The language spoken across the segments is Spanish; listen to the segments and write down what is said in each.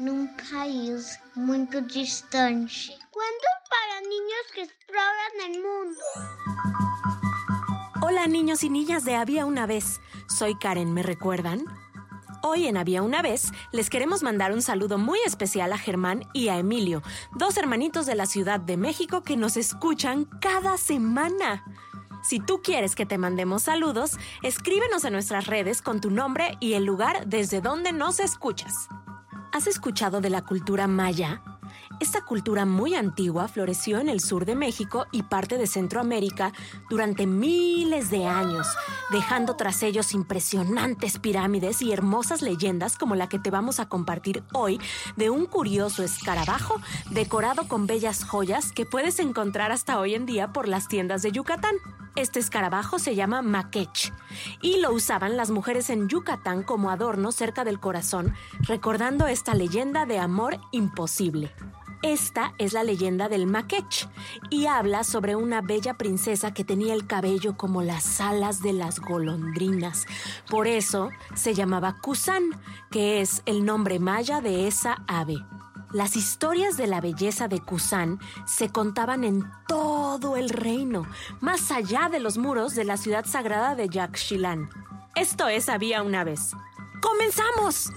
num país muito distante. Cuentos para niños que exploran el mundo. Hola niños y niñas de Había una vez. Soy Karen, ¿me recuerdan? Hoy en Había una vez les queremos mandar un saludo muy especial a Germán y a Emilio, dos hermanitos de la Ciudad de México que nos escuchan cada semana. Si tú quieres que te mandemos saludos, escríbenos en nuestras redes con tu nombre y el lugar desde donde nos escuchas. ¿Has escuchado de la cultura maya? Esta cultura muy antigua floreció en el sur de México y parte de Centroamérica durante miles de años, dejando tras ellos impresionantes pirámides y hermosas leyendas como la que te vamos a compartir hoy de un curioso escarabajo decorado con bellas joyas que puedes encontrar hasta hoy en día por las tiendas de Yucatán. Este escarabajo se llama maquech y lo usaban las mujeres en Yucatán como adorno cerca del corazón, recordando esta leyenda de amor imposible. Esta es la leyenda del Maquech y habla sobre una bella princesa que tenía el cabello como las alas de las golondrinas. Por eso se llamaba Kusan, que es el nombre maya de esa ave. Las historias de la belleza de Kusan se contaban en todo el reino, más allá de los muros de la ciudad sagrada de Yaxchilán. Esto es Había una vez. ¡Comenzamos!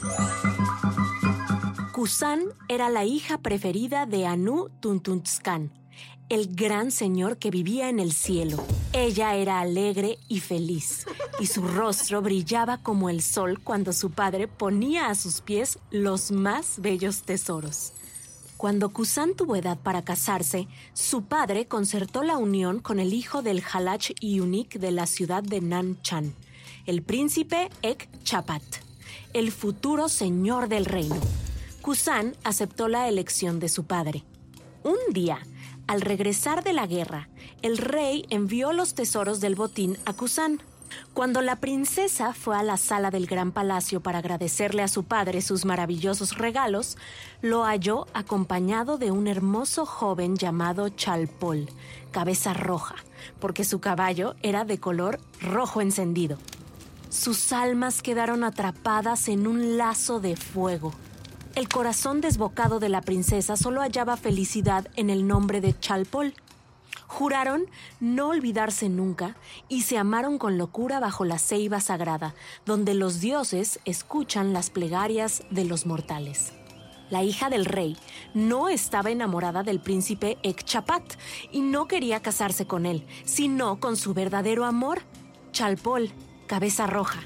Kusan era la hija preferida de Anu Tuntuntzkan, el gran señor que vivía en el cielo. Ella era alegre y feliz, y su rostro brillaba como el sol cuando su padre ponía a sus pies los más bellos tesoros. Cuando Kusan tuvo edad para casarse, su padre concertó la unión con el hijo del Halach Yunik de la ciudad de Nanchan, el príncipe Ek Chapat, el futuro señor del reino. Kusan aceptó la elección de su padre. Un día, al regresar de la guerra, el rey envió los tesoros del botín a Kusan. Cuando la princesa fue a la sala del gran palacio para agradecerle a su padre sus maravillosos regalos, lo halló acompañado de un hermoso joven llamado Chalpol, cabeza roja, porque su caballo era de color rojo encendido. Sus almas quedaron atrapadas en un lazo de fuego. El corazón desbocado de la princesa solo hallaba felicidad en el nombre de Chalpol. Juraron no olvidarse nunca y se amaron con locura bajo la ceiba sagrada, donde los dioses escuchan las plegarias de los mortales. La hija del rey no estaba enamorada del príncipe Ekchapat y no quería casarse con él, sino con su verdadero amor, Chalpol, cabeza roja.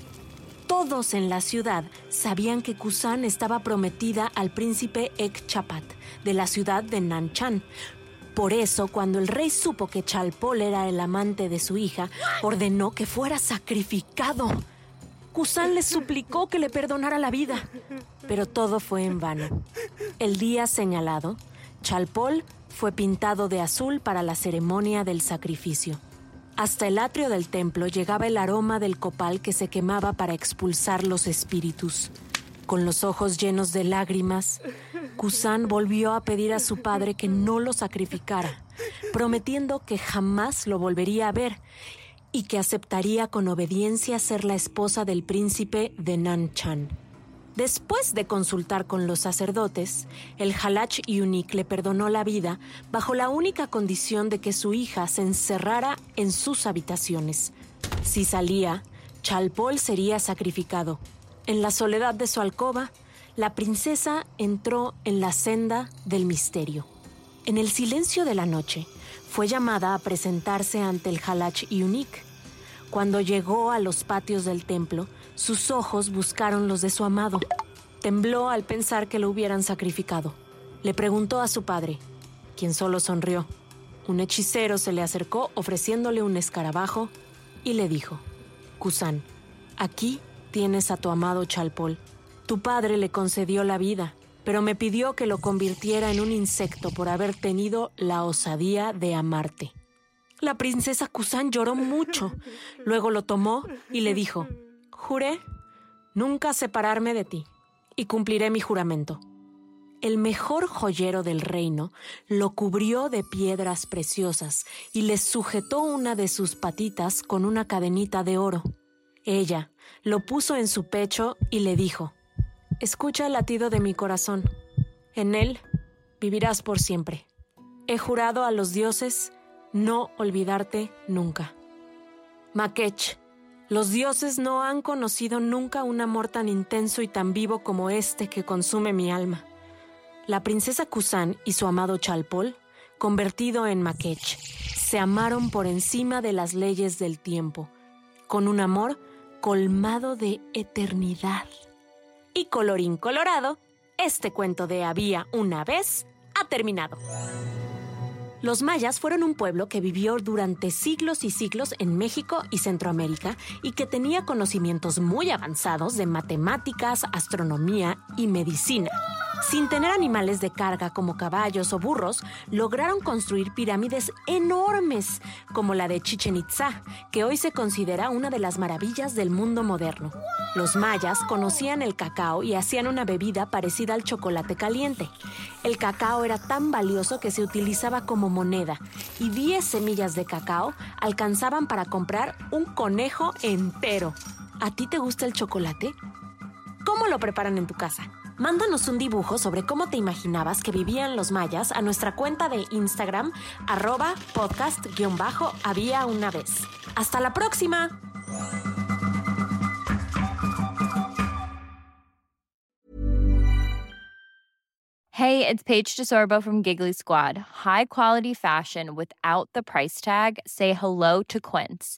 Todos en la ciudad sabían que Kusan estaba prometida al príncipe Ekchapat de la ciudad de Nanchan. Por eso, cuando el rey supo que Chalpol era el amante de su hija, ordenó que fuera sacrificado. Kusan le suplicó que le perdonara la vida, pero todo fue en vano. El día señalado, Chalpol fue pintado de azul para la ceremonia del sacrificio. Hasta el atrio del templo llegaba el aroma del copal que se quemaba para expulsar los espíritus. Con los ojos llenos de lágrimas, Kusan volvió a pedir a su padre que no lo sacrificara, prometiendo que jamás lo volvería a ver y que aceptaría con obediencia ser la esposa del príncipe de Nanchan. Después de consultar con los sacerdotes, el Halach Yunik le perdonó la vida bajo la única condición de que su hija se encerrara en sus habitaciones. Si salía, Chalpol sería sacrificado. En la soledad de su alcoba, la princesa entró en la senda del misterio. En el silencio de la noche, fue llamada a presentarse ante el Halach Yunik. Cuando llegó a los patios del templo, Sus ojos buscaron los de su amado. Tembló al pensar que lo hubieran sacrificado. Le preguntó a su padre, quien solo sonrió. Un hechicero se le acercó ofreciéndole un escarabajo y le dijo, Kusan, aquí tienes a tu amado Chalpol. Tu padre le concedió la vida, pero me pidió que lo convirtiera en un insecto por haber tenido la osadía de amarte. La princesa Kusan lloró mucho. Luego lo tomó y le dijo, Juré nunca separarme de ti y cumpliré mi juramento. El mejor joyero del reino lo cubrió de piedras preciosas y le sujetó una de sus patitas con una cadenita de oro. Ella lo puso en su pecho y le dijo, Escucha el latido de mi corazón. En él vivirás por siempre. He jurado a los dioses no olvidarte nunca. Makech, los dioses no han conocido nunca un amor tan intenso y tan vivo como este que consume mi alma. La princesa Kusan y su amado Chalpol, convertido en Makech, se amaron por encima de las leyes del tiempo, con un amor colmado de eternidad. Y colorín colorado, este cuento de Había una vez ha terminado. Los mayas fueron un pueblo que vivió durante siglos y siglos en México y Centroamérica y que tenía conocimientos muy avanzados de matemáticas, astronomía y medicina. Sin tener animales de carga como caballos o burros, lograron construir pirámides enormes, como la de Chichen Itza, que hoy se considera una de las maravillas del mundo moderno. Los mayas conocían el cacao y hacían una bebida parecida al chocolate caliente. El cacao era tan valioso que se utilizaba como moneda y 10 semillas de cacao alcanzaban para comprar un conejo entero. ¿A ti te gusta el chocolate? ¿Cómo lo preparan en tu casa? Mándanos un dibujo sobre cómo te imaginabas que vivían los mayas a nuestra cuenta de Instagram, arroba podcast-había una vez. ¡Hasta la próxima! Hey, it's Paige DeSorbo from Giggly Squad. High quality fashion without the price tag. Say hello to Quince.